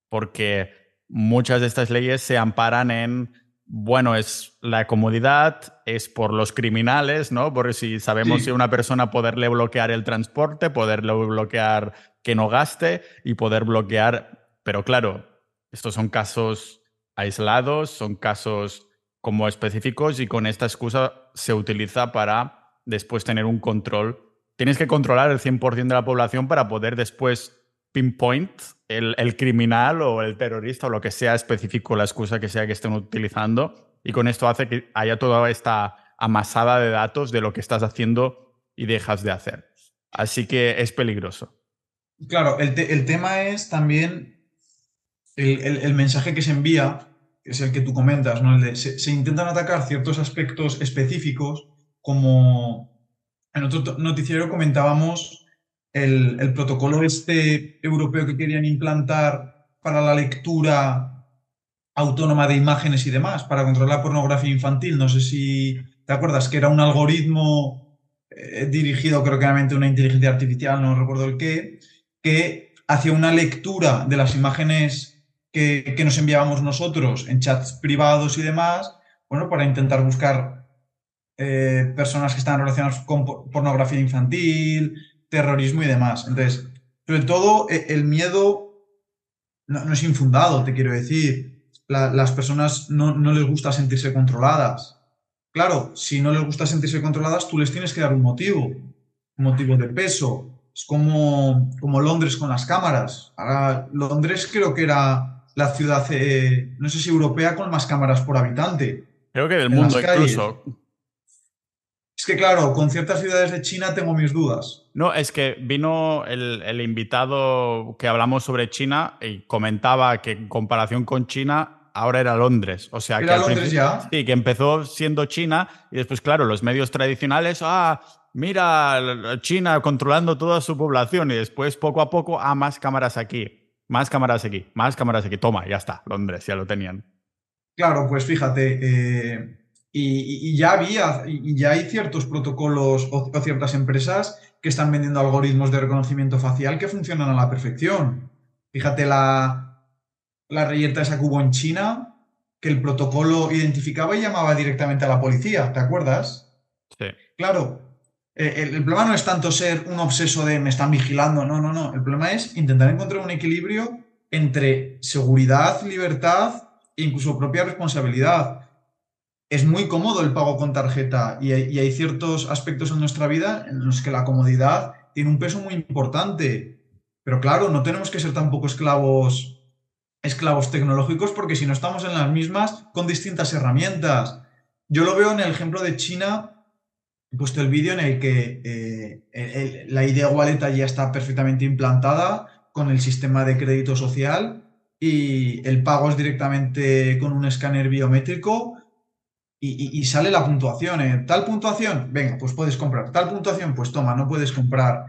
Porque muchas de estas leyes se amparan en, bueno, es la comodidad, es por los criminales, ¿no? Porque si sabemos si una persona poderle bloquear el transporte, poderle bloquear que no gaste y poder bloquear, pero claro, estos son casos aislados, son casos como específicos y con esta excusa se utiliza para después tener un control. Tienes que controlar el 100% de la población para poder después pinpoint el, el, criminal o el terrorista o lo que sea específico, la excusa que sea que estén utilizando. Y con esto hace que haya toda esta amasada de datos de lo que estás haciendo y dejas de hacer. Así que es peligroso. Claro, el, el tema es también el, el, mensaje que se envía, que es el que tú comentas, ¿no? se, se, intentan atacar ciertos aspectos específicos, como en otro noticiero comentábamos el, protocolo este europeo que querían implantar para la lectura autónoma de imágenes y demás, para controlar la pornografía infantil. No sé si te acuerdas que era un algoritmo eh, dirigido creo que a una inteligencia artificial, no recuerdo el qué, que hacía una lectura de las imágenes que, que, nos enviábamos nosotros en chats privados y demás, bueno, para intentar buscar eh, personas que están relacionadas con pornografía infantil, terrorismo y demás. Entonces, sobre todo, e, el miedo no, es infundado, te quiero decir. las personas no, no, les gusta sentirse controladas. Claro, si no les gusta sentirse controladas, tú les tienes que dar un motivo, un motivo de peso. Es como, como Londres con las cámaras. Ahora, Londres creo que era la ciudad, eh, no sé si europea, con más cámaras por habitante. Creo que del mundo incluso. Que claro, con ciertas ciudades de China tengo mis dudas. No, es que vino el, el, invitado que hablamos sobre China y comentaba que en comparación con China ahora era Londres. O sea, ¿Era que Londres ya? Sí, que empezó siendo China y después, claro, los medios tradicionales, ah, mira, China controlando toda su población y después poco a poco, ah, más cámaras aquí, más cámaras aquí, más cámaras aquí. Toma, ya está, Londres, ya lo tenían. Claro, pues fíjate, eh, y, y, ya había, y ya hay ciertos protocolos o, o, ciertas empresas que están vendiendo algoritmos de reconocimiento facial que funcionan a la perfección. Fíjate la, la reyerta esa que hubo en China, que el protocolo identificaba y llamaba directamente a la policía, ¿te acuerdas? Sí. Claro, eh, el, el, problema no es tanto ser un obseso de me están vigilando, no, no, no. El problema es intentar encontrar un equilibrio entre seguridad, libertad e incluso propia responsabilidad es muy cómodo el pago con tarjeta y hay, ciertos aspectos en nuestra vida en los que la comodidad tiene un peso muy importante. Pero claro, no tenemos que ser tampoco esclavos, esclavos tecnológicos porque si no estamos en las mismas con distintas herramientas. Yo lo veo en el ejemplo de China, he puesto el vídeo en el que eh, el, la idea wallet ya está perfectamente implantada con el sistema de crédito social y el pago es directamente con un escáner biométrico y, sale la puntuación. ¿eh? Tal puntuación, venga, pues puedes comprar. Tal puntuación, pues toma, no puedes comprar.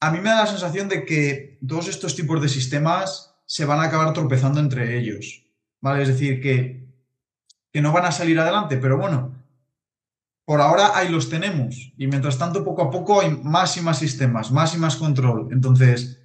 A mí me da la sensación de que todos estos tipos de sistemas se van a acabar tropezando entre ellos. ¿Vale? Es decir, que, que no van a salir adelante, pero bueno, por ahora ahí los tenemos. Y mientras tanto, poco a poco hay más y más sistemas, más y más control. Entonces,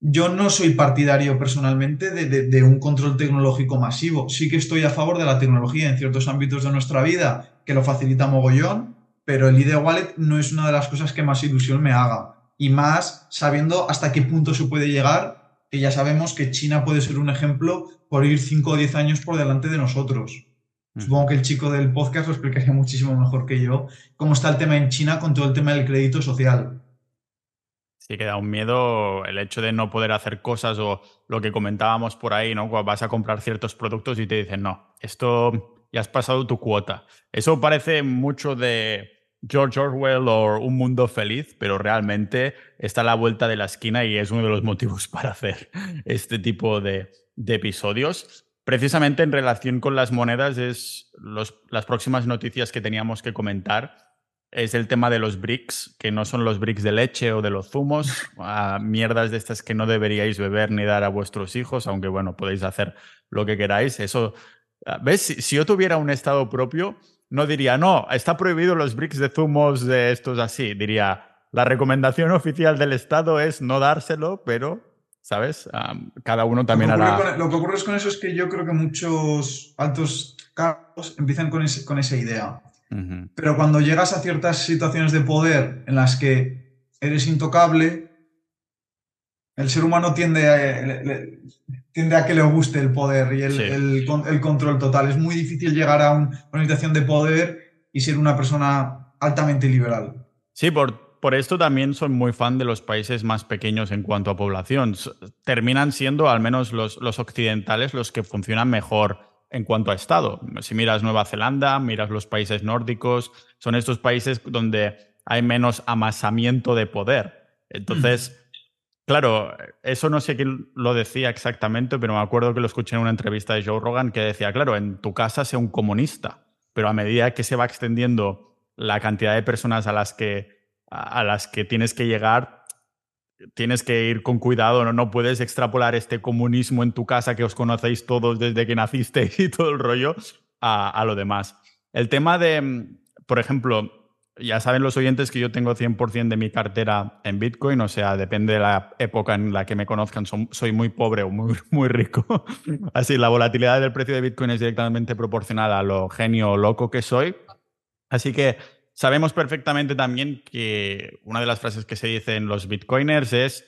yo no soy partidario personalmente de, de, de, un control tecnológico masivo. Sí que estoy a favor de la tecnología en ciertos ámbitos de nuestra vida, que lo facilita mogollón, pero el ID Wallet no es una de las cosas que más ilusión me haga. Y más sabiendo hasta qué punto se puede llegar, que ya sabemos que China puede ser un ejemplo por ir 5 o 10 años por delante de nosotros. Mm. Supongo que el chico del podcast lo explicaría muchísimo mejor que yo, cómo está el tema en China con todo el tema del crédito social. Sí que da un miedo el hecho de no poder hacer cosas o lo que comentábamos por ahí, ¿no? Vas a comprar ciertos productos y te dicen, no, esto ya has pasado tu cuota. Eso parece mucho de George Orwell o Un Mundo Feliz, pero realmente está a la vuelta de la esquina y es uno de los motivos para hacer este tipo de, de episodios. Precisamente en relación con las monedas es los, las próximas noticias que teníamos que comentar es el tema de los bricks, que no son los bricks de leche o de los zumos, a mierdas de estas que no deberíais beber ni dar a vuestros hijos, aunque bueno, podéis hacer lo que queráis. Eso, ah, ¿ves? Si, si yo tuviera un estado propio, no diría, no, está prohibido los bricks de zumos de estos así. Diría, la recomendación oficial del Estado es no dárselo, pero, ¿sabes? Um, cada uno también lo que, hará... con, lo que ocurre con eso es que yo creo que muchos altos cargos empiezan con, ese, con esa idea. Uh -huh. Pero cuando llegas a ciertas situaciones de poder en las que eres intocable, el ser humano tiende a... Le, le, tiende a que le guste el poder y el, control total. Es muy difícil llegar a una situación de poder y ser una persona altamente liberal. Sí, por, por esto también soy muy fan de los países más pequeños en cuanto a población. Terminan siendo, al menos los, los occidentales, los que funcionan mejor en cuanto a Estado. Si miras Nueva Zelanda, miras los países nórdicos, son estos países donde hay menos amasamiento de poder. Entonces, claro, eso no sé quién lo decía exactamente, pero me acuerdo que lo escuché en una entrevista de Joe Rogan que decía, claro, en tu casa sea un comunista, pero a medida que se va extendiendo la cantidad de personas a las que, a las que tienes que llegar, tienes que ir con cuidado, ¿no? no puedes extrapolar este comunismo en tu casa que os conocéis todos desde que naciste y todo el rollo a, a lo demás. El tema de, por ejemplo, ya saben los oyentes que yo tengo 100% de mi cartera en Bitcoin, o sea, depende de la época en la que me conozcan, soy muy pobre o muy, muy rico. Así, la volatilidad del precio de Bitcoin es directamente proporcional a lo genio o loco que soy. Así que sabemos perfectamente también que una de las frases que se dicen los Bitcoiners es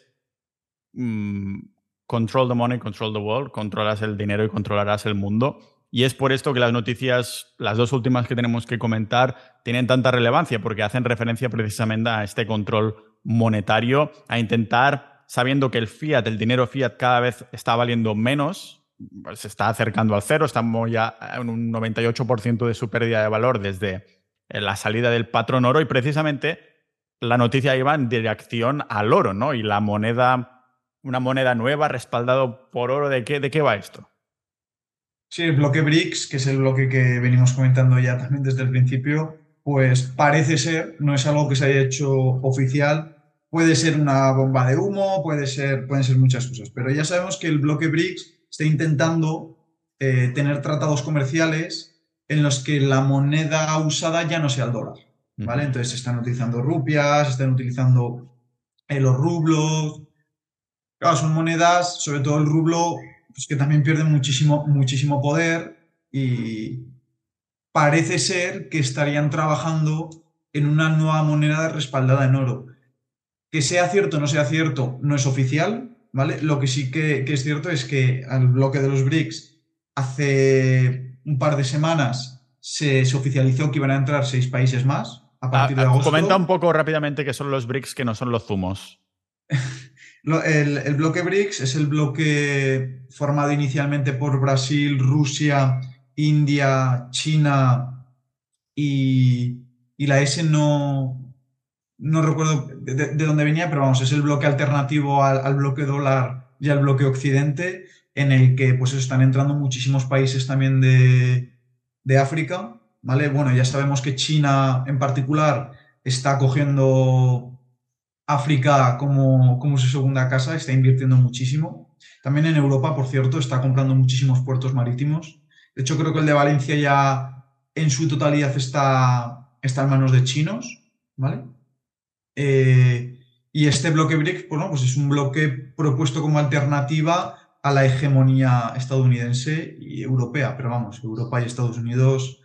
mm, control the money, control the world, controlas el dinero y controlarás el mundo. Y es por esto que las noticias, las dos últimas que tenemos que comentar, tienen tanta relevancia, porque hacen referencia precisamente a este control monetario, a intentar, sabiendo que el fiat, el dinero fiat cada vez está valiendo menos, se está acercando al cero, estamos ya en un 98% de su pérdida de valor desde la salida del patrón oro y precisamente la noticia iba en dirección al oro, ¿no? Y la moneda, una moneda nueva respaldado por oro, ¿de qué, de qué va esto? Sí, el bloque BRICS, que es el bloque que venimos comentando ya también desde el principio, pues parece ser, no es algo que se haya hecho oficial, puede ser una bomba de humo, puede ser, pueden ser muchas cosas, pero ya sabemos que el bloque BRICS está intentando eh, tener tratados comerciales en los que la moneda usada ya no sea el dólar, ¿vale? Entonces están utilizando rupias, están utilizando eh, los rublos, claro, son monedas, sobre todo el rublo, pues que también pierden muchísimo, muchísimo poder y parece ser que estarían trabajando en una nueva moneda respaldada en oro. Que sea cierto o no sea cierto, no es oficial, ¿vale? Lo que sí que, es cierto es que al bloque de los BRICS hace un par de semanas se, oficializó que iban a entrar seis países más a partir de ah, agosto. Comenta un poco rápidamente qué son los BRICS, que no son los zumos. El, bloque BRICS es el bloque formado inicialmente por Brasil, Rusia, India, China y, la S no, no recuerdo de, dónde venía, pero vamos, es el bloque alternativo al, bloque dólar y al bloque occidente, en el que pues están entrando muchísimos países también de, de África. ¿vale? Bueno, ya sabemos que China en particular está cogiendo África como, como su segunda casa, está invirtiendo muchísimo. También en Europa, por cierto, está comprando muchísimos puertos marítimos. De hecho, creo que el de Valencia ya en su totalidad está, está en manos de chinos, ¿vale? Eh, y este bloque BRICS, bueno, pues es un bloque propuesto como alternativa a la hegemonía estadounidense y europea, pero vamos, Europa y Estados Unidos,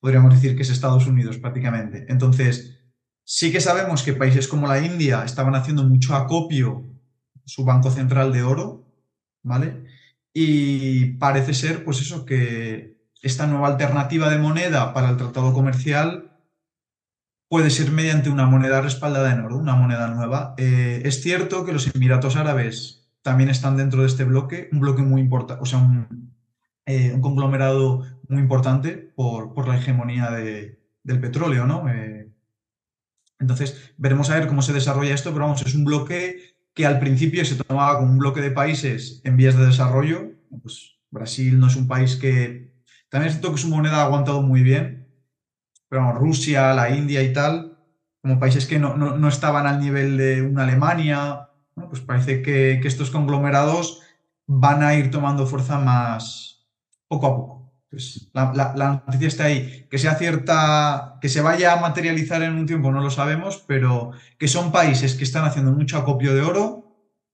podríamos decir que es Estados Unidos prácticamente. Entonces, Sí que sabemos que países como la India estaban haciendo mucho acopio su banco central de oro, ¿vale? Y parece ser, pues eso, que esta nueva alternativa de moneda para el tratado comercial puede ser mediante una moneda respaldada en oro, una moneda nueva. Eh, es cierto que los Emiratos Árabes también están dentro de este bloque, un bloque muy importante, o sea, un, eh, conglomerado muy importante por, la hegemonía del petróleo, ¿no? Eh, entonces, veremos a ver cómo se desarrolla esto, pero vamos, es un bloque que al principio se tomaba como un bloque de países en vías de desarrollo. Pues Brasil no es un país que... También es cierto que su moneda ha aguantado muy bien, pero vamos, Rusia, la India y tal, como países que no, estaban al nivel de una Alemania, pues parece que, estos conglomerados van a ir tomando fuerza más poco a poco. Pues la, noticia está ahí. Que sea cierta, que se vaya a materializar en un tiempo, no lo sabemos, pero que son países que están haciendo mucho acopio de oro,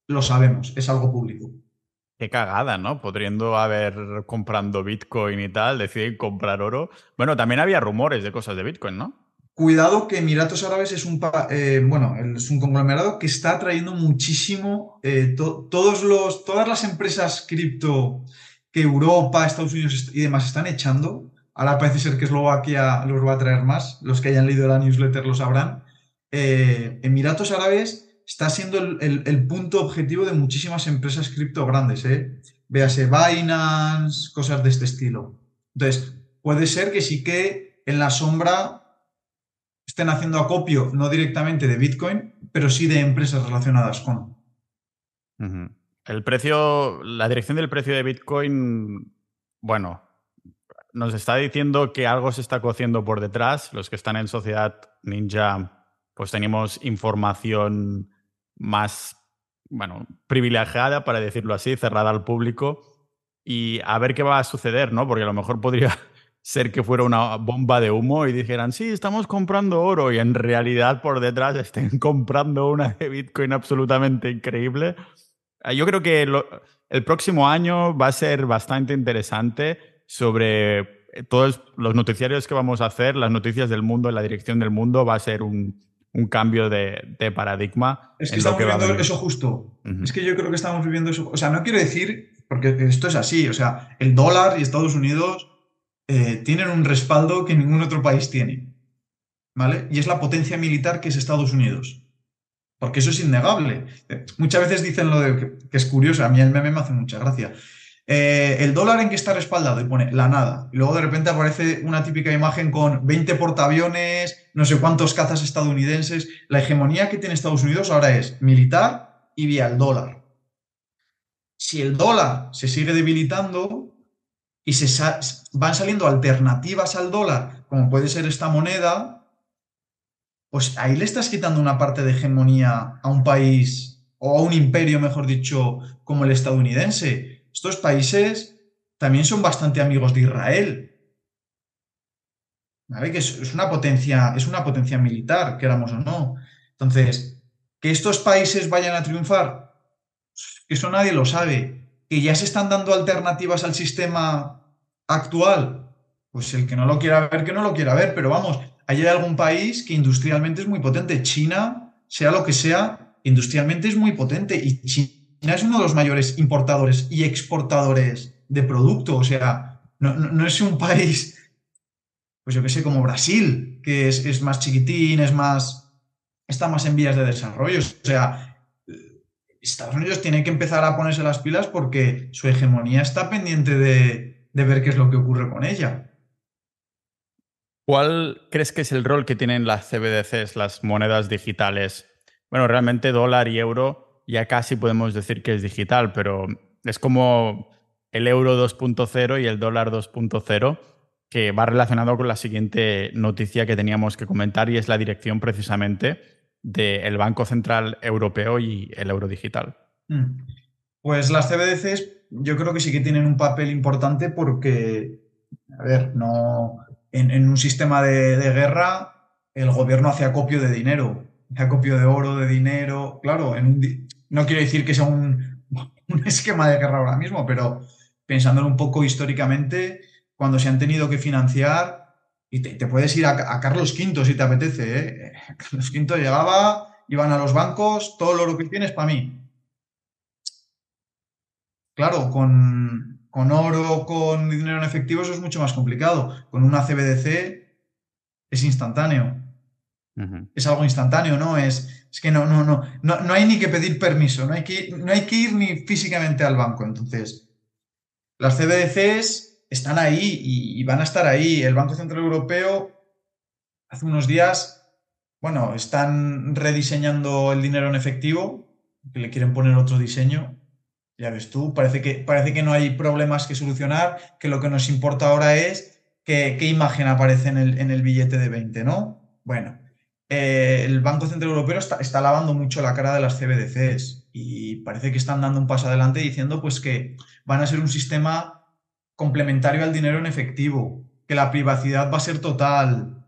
lo sabemos, es algo público. Qué cagada, ¿no? Podriendo haber comprando Bitcoin y tal, deciden comprar oro. Bueno, también había rumores de cosas de Bitcoin, ¿no? Cuidado que Emiratos Árabes es un, eh, bueno, es un conglomerado que está atrayendo muchísimo eh, todos los, todas las empresas cripto que Europa, Estados Unidos y demás están echando. Ahora parece ser que Eslovaquia los va a traer más. Los que hayan leído la newsletter lo sabrán. Eh, Emiratos Árabes está siendo el, punto objetivo de muchísimas empresas cripto grandes. Véase Binance, cosas de este estilo. Entonces, puede ser que sí que en la sombra estén haciendo acopio, no directamente de Bitcoin, pero sí de empresas relacionadas con. El precio, la dirección del precio de Bitcoin, bueno, nos está diciendo que algo se está cociendo por detrás. Los que están en Sociedad Ninja, pues tenemos información más, bueno, privilegiada, para decirlo así, cerrada al público. Y a ver qué va a suceder, ¿no? Porque a lo mejor podría ser que fuera una bomba de humo y dijeran, sí, estamos comprando oro y en realidad por detrás estén comprando una de Bitcoin absolutamente increíble. Ah, yo creo que el próximo año va a ser bastante interesante sobre eh, todos los noticiarios que vamos a hacer, las noticias del mundo, la dirección del mundo, va a ser un, cambio de, paradigma. Es que estamos viviendo eso justo. Es que yo creo que estamos viviendo eso. O sea, no quiero decir, porque esto es así, o sea, el dólar y Estados Unidos eh, tienen un respaldo que ningún otro país tiene. ¿Vale? Y es la potencia militar que es Estados Unidos. Porque eso es innegable. Muchas veces dicen lo de que, es curioso, a mí el meme me hace mucha gracia. Eh, el dólar en que está respaldado y pone la nada. Y luego de repente aparece una típica imagen con 20 portaaviones, no sé cuántos cazas estadounidenses. La hegemonía que tiene Estados Unidos ahora es militar y vía el dólar. Si el dólar se sigue debilitando, y se van saliendo alternativas al dólar, como puede ser esta moneda, pues ahí le estás quitando una parte de hegemonía a un país o a un imperio, mejor dicho, como el estadounidense. Estos países también son bastante amigos de Israel. Que es, una potencia, es una potencia militar, queramos o no. Entonces, que estos países vayan a triunfar, eso nadie lo sabe que ya se están dando alternativas al sistema actual, pues el que no lo quiera ver, que no lo quiera ver, pero vamos, hay algún país que industrialmente es muy potente. China, sea lo que sea, industrialmente es muy potente y China es uno de los mayores importadores y exportadores de producto, o sea, no, es un país, pues yo que sé, como Brasil, que es, es más chiquitín, es más, está más en vías de desarrollo, o sea, Estados Unidos tiene que empezar a ponerse las pilas porque su hegemonía está pendiente de, ver qué es lo que ocurre con ella. ¿Cuál crees que es el rol que tienen las CBDCs, las monedas digitales? Bueno, realmente dólar y euro ya casi podemos decir que es digital, pero es como el euro 2.0 y el dólar 2.0, que va relacionado con la siguiente noticia que teníamos que comentar y es la dirección precisamente del Banco Central Europeo y el euro digital? Mm. Pues las CBDCs yo creo que sí que tienen un papel importante porque, a ver, no en, un sistema de, guerra el gobierno hace acopio de dinero, hace acopio de oro, de dinero, claro, no quiero decir que sea un, un esquema de guerra ahora mismo, pero pensándolo un poco históricamente, cuando se han tenido que financiar y te, puedes ir a, Carlos V si te apetece. ¿eh? Carlos V llegaba, iban a los bancos, todo oro que tienes para mí. Claro, con, con oro, con dinero en efectivo, eso es mucho más complicado. Con una CBDC es instantáneo. Es algo instantáneo, ¿no? Es, es que no, no, no, no, no hay ni que pedir permiso, no hay que, no hay que ir ni físicamente al banco. Entonces, las CBDCs están ahí y, van a estar ahí. El Banco Central Europeo hace unos días, bueno, están rediseñando el dinero en efectivo, que le quieren poner otro diseño. Ya ves tú, parece que, parece que no hay problemas que solucionar, que lo que nos importa ahora es qué imagen aparece en el, en el, billete de 20, ¿no? Bueno, eh, el Banco Central Europeo está, está, lavando mucho la cara de las CBDCs y parece que están dando un paso adelante diciendo pues que van a ser un sistema complementario al dinero en efectivo, que la privacidad va a ser total.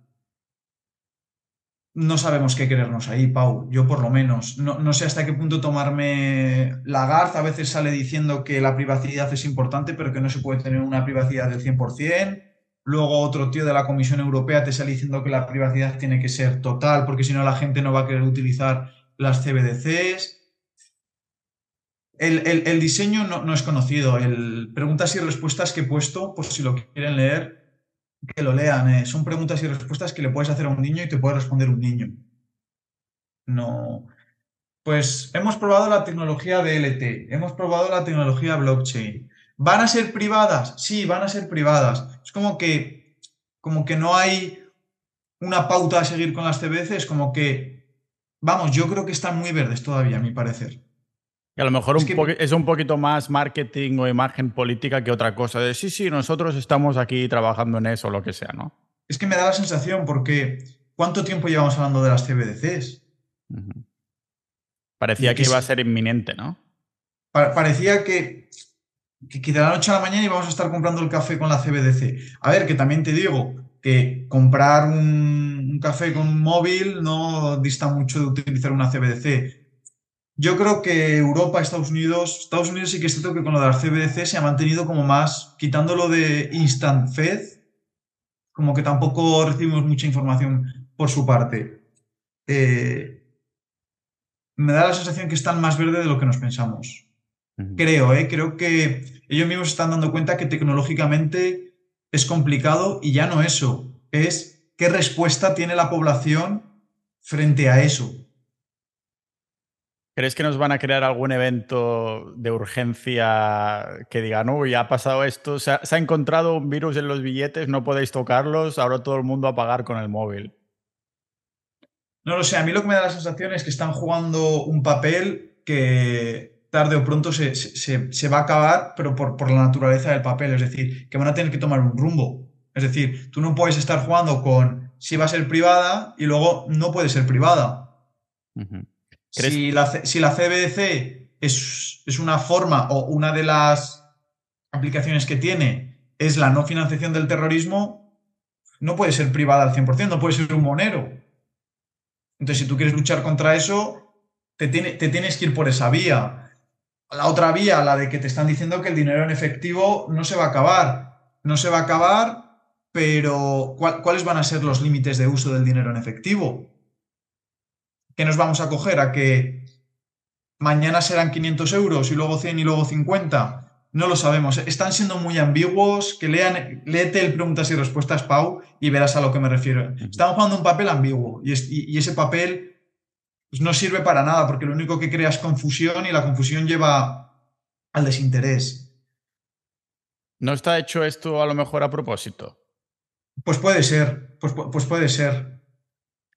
No sabemos qué querernos ahí, Pau. Yo por lo menos. No, sé hasta qué punto tomarme la garza. A veces sale diciendo que la privacidad es importante, pero que no se puede tener una privacidad del 100%. luego otro tío de la Comisión Europea te sale diciendo que la privacidad tiene que ser total, porque si no la gente no va a querer utilizar las CBDCs. El, diseño no, es conocido. El, preguntas y respuestas que he puesto, pues si lo quieren leer, que lo lean. Eh. Son preguntas y respuestas que le puedes hacer a un niño y te puede responder un niño. No. Pues hemos probado la tecnología DLT, hemos probado la tecnología blockchain. ¿Van a ser privadas? Sí, van a ser privadas. Es como que, como que no hay una pauta a seguir con las CBC, es como que, vamos, yo creo que están muy verdes todavía, a mi parecer. Y a lo mejor es, es, un poquito más marketing o imagen política que otra cosa. De sí, sí, nosotros estamos aquí trabajando en eso, o lo que sea, ¿no? Es que me da la sensación, porque ¿cuánto tiempo llevamos hablando de las CBDCs? Parecía que, iba a ser inminente, ¿no? parecía que, que, de la noche a la mañana íbamos a estar comprando el café con la CBDC. A ver, que también te digo que comprar un, un café con un móvil no dista mucho de utilizar una CBDC yo creo que Europa, Estados Unidos, Estados Unidos sí que es cierto que con lo de la CBDC se ha mantenido como más, quitándolo de Instant Fed, como que tampoco recibimos mucha información por su parte. Eh, me da la sensación que están más verdes de lo que nos pensamos. Creo, ¿eh? creo que ellos mismos están dando cuenta que tecnológicamente es complicado y ya no eso, es qué respuesta tiene la población frente a eso. ¿Crees que nos van a crear algún evento de urgencia que digan, uy, ha pasado esto, se ha, encontrado un virus en los billetes, no podéis tocarlos, ahora todo el mundo a pagar con el móvil? No lo sé, a mí lo que me da la sensación es que están jugando un papel que tarde o pronto se, va a acabar, pero por, por, la naturaleza del papel, es decir, que van a tener que tomar un rumbo. Es decir, tú no puedes estar jugando con si va a ser privada y luego no puede ser privada. Si la, si CBDC es, una forma o una de las aplicaciones que tiene es la no financiación del terrorismo, no puede ser privada al 100%, no puede ser un monero. Entonces, si tú quieres luchar contra eso, te tienes que ir por esa vía. La otra vía, la de que te están diciendo que el dinero en efectivo no se va a acabar. No se va a acabar, pero ¿cuáles van a ser los límites de uso del dinero en efectivo? ¿Qué nos vamos a coger? ¿A que mañana serán 500 euros y luego 100 y luego 50? No lo sabemos. Están siendo muy ambiguos. Que lean, léete el preguntas y respuestas, Pau, y verás a lo que me refiero. Estamos jugando un papel ambiguo y, ese papel pues, no sirve para nada porque lo único que crea es confusión y la confusión lleva al desinterés. ¿No está hecho esto a lo mejor a propósito? Pues puede ser, pues, pues puede ser.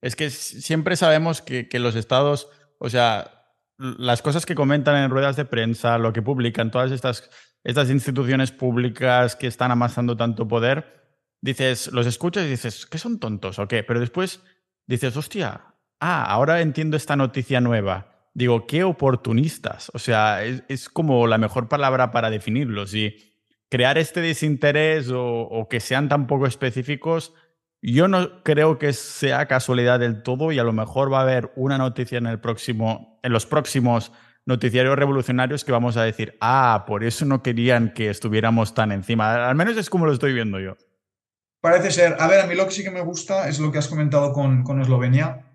Es que siempre sabemos que, los estados, o sea, las cosas que comentan en ruedas de prensa, lo que publican, todas estas, estas instituciones públicas que están amasando tanto poder, dices, los escuchas y dices, ¿qué son tontos o qué? Pero después dices, hostia, ah, ahora entiendo esta noticia nueva. Digo, qué oportunistas. O sea, es, como la mejor palabra para definirlos. Y crear este desinterés o, o que sean tan poco específicos yo no creo que sea casualidad del todo y a lo mejor va a haber una noticia en, el próximo, en los próximos noticiarios revolucionarios que vamos a decir, ah, por eso no querían que estuviéramos tan encima. Al menos es como lo estoy viendo yo. Parece ser. A ver, a mí lo que sí que me gusta es lo que has comentado con, con Eslovenia,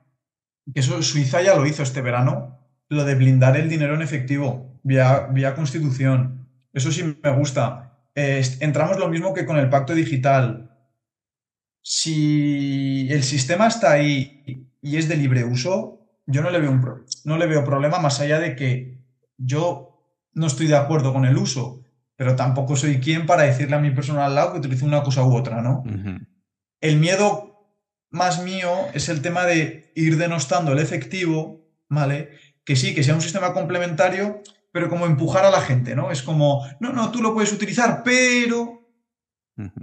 que eso Suiza ya lo hizo este verano, lo de blindar el dinero en efectivo vía, vía constitución. Eso sí me gusta. entramos lo mismo que con el pacto digital si el sistema está ahí y es de libre uso, yo no le veo, un no le veo problema más allá de que yo no estoy de acuerdo con el uso, pero tampoco soy quien para decirle a mi persona al lado que utilice una cosa u otra, ¿no? El miedo más mío es el tema de ir denostando el efectivo, ¿vale? Que sí, que sea un sistema complementario, pero como empujar a la gente, ¿no? Es como, no, no, tú lo puedes utilizar, pero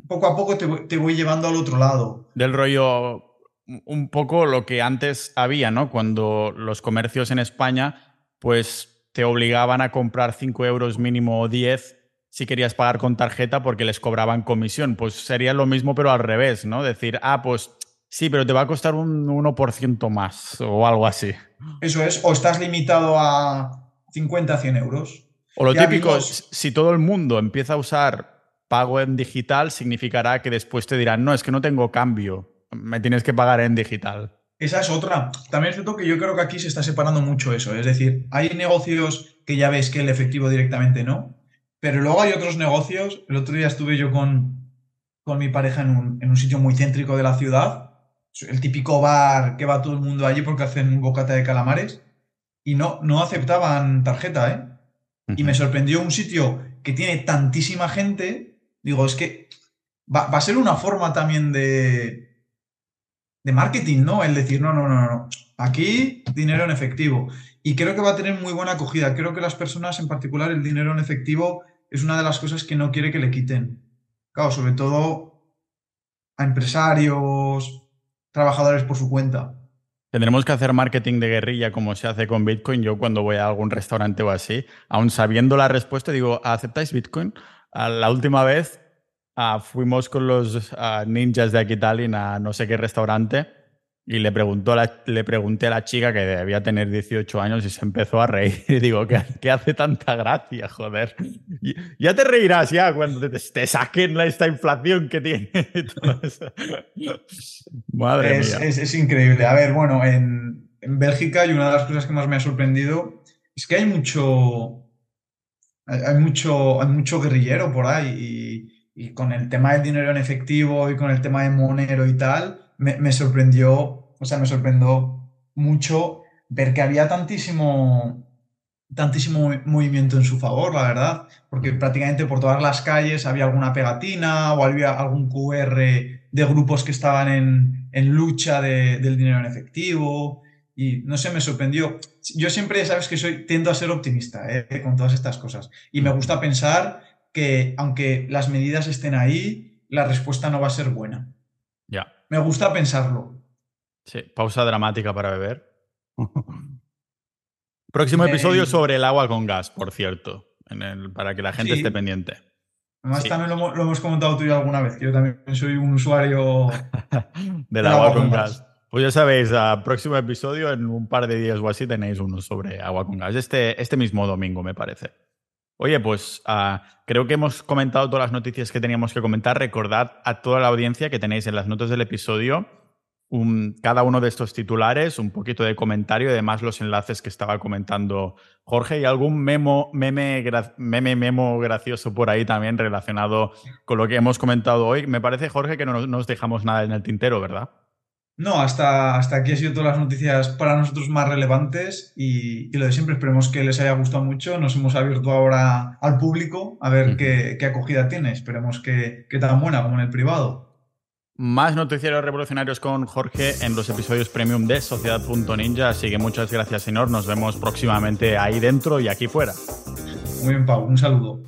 poco a poco te voy, llevando al otro lado. Del rollo, un poco lo que antes había, ¿no? Cuando los comercios en España, pues te obligaban a comprar 5 euros mínimo o 10 si querías pagar con tarjeta porque les cobraban comisión. Pues sería lo mismo, pero al revés, ¿no? Decir, ah, pues sí, pero te va a costar un 1% más o algo así. Eso es, o estás limitado a 50, 100 euros. O lo típico, si todo el mundo empieza a usar pago en digital significará que después te dirán, no, es que no tengo cambio, me tienes que pagar en digital. Esa es otra. También es cierto que yo creo que aquí se está separando mucho eso. Es decir, hay negocios que ya ves que el efectivo directamente no, pero luego hay otros negocios. El otro día estuve yo con, con mi pareja en un, en un sitio muy céntrico de la ciudad, el típico bar que va todo el mundo allí porque hacen un bocata de calamares, y no, no aceptaban tarjeta, ¿eh? Y me sorprendió un sitio que tiene tantísima gente, digo, es que va, a ser una forma también de, de marketing, ¿no? El decir, no, no, no, no, aquí dinero en efectivo. Y creo que va a tener muy buena acogida. Creo que las personas, en particular, el dinero en efectivo es una de las cosas que no quiere que le quiten. Claro, sobre todo a empresarios, trabajadores por su cuenta. Tendremos que hacer marketing de guerrilla como se hace con Bitcoin. Yo cuando voy a algún restaurante o así, aún sabiendo la respuesta, digo, ¿aceptáis Bitcoin? La última vez Ah, fuimos con los ah, ninjas de Aquitalin a no sé qué restaurante y le, preguntó le pregunté a la chica que debía tener 18 años y se empezó a reír. Y digo, ¿qué, hace tanta gracia, joder? ya te reirás ya cuando te, saquen esta inflación que tiene. Madre es, mía. Es, increíble. A ver, bueno, en, en Bélgica y una de las cosas que más me ha sorprendido es que hay mucho, hay mucho, hay mucho guerrillero por ahí y con el tema del dinero en efectivo y con el tema de Monero y tal, me, sorprendió, o sea, me sorprendió mucho ver que había tantísimo, tantísimo movimiento en su favor, la verdad, porque prácticamente por todas las calles había alguna pegatina o había algún QR de grupos que estaban en, lucha del dinero en efectivo. Y no sé, me sorprendió. Yo siempre, sabes que soy, tiendo a ser optimista ¿eh? con todas estas cosas. Y me gusta pensar que aunque las medidas estén ahí, la respuesta no va a ser buena. Ya. Me gusta pensarlo. Sí, pausa dramática para beber. Próximo episodio sobre el agua con gas, por cierto, para que la gente esté pendiente. Además, también lo, hemos comentado tú y yo alguna vez, que yo también soy un usuario del agua, con, gas. Pues ya sabéis, a próximo episodio, en un par de días o así, tenéis uno sobre agua con gas. Este, este mismo domingo, me parece. Oye, pues ah, creo que hemos comentado todas las noticias que teníamos que comentar. Recordad a toda la audiencia que tenéis en las notas del episodio cada uno de estos titulares, un poquito de comentario, además los enlaces que estaba comentando Jorge y algún memo, meme, meme, memo gracioso por ahí también relacionado con lo que hemos comentado hoy. Me parece, Jorge, que no nos dejamos nada en el tintero, ¿verdad? No, hasta, hasta aquí han sido todas las noticias para nosotros más relevantes y, lo de siempre, esperemos que les haya gustado mucho. Nos hemos abierto ahora al público a ver qué, acogida tiene. Esperemos que, que tan buena como en el privado. Más noticieros revolucionarios con Jorge en los episodios premium de Sociedad.ninja. Así que muchas gracias, señor. Nos vemos próximamente ahí dentro y aquí fuera. Muy bien, Pau. Un saludo.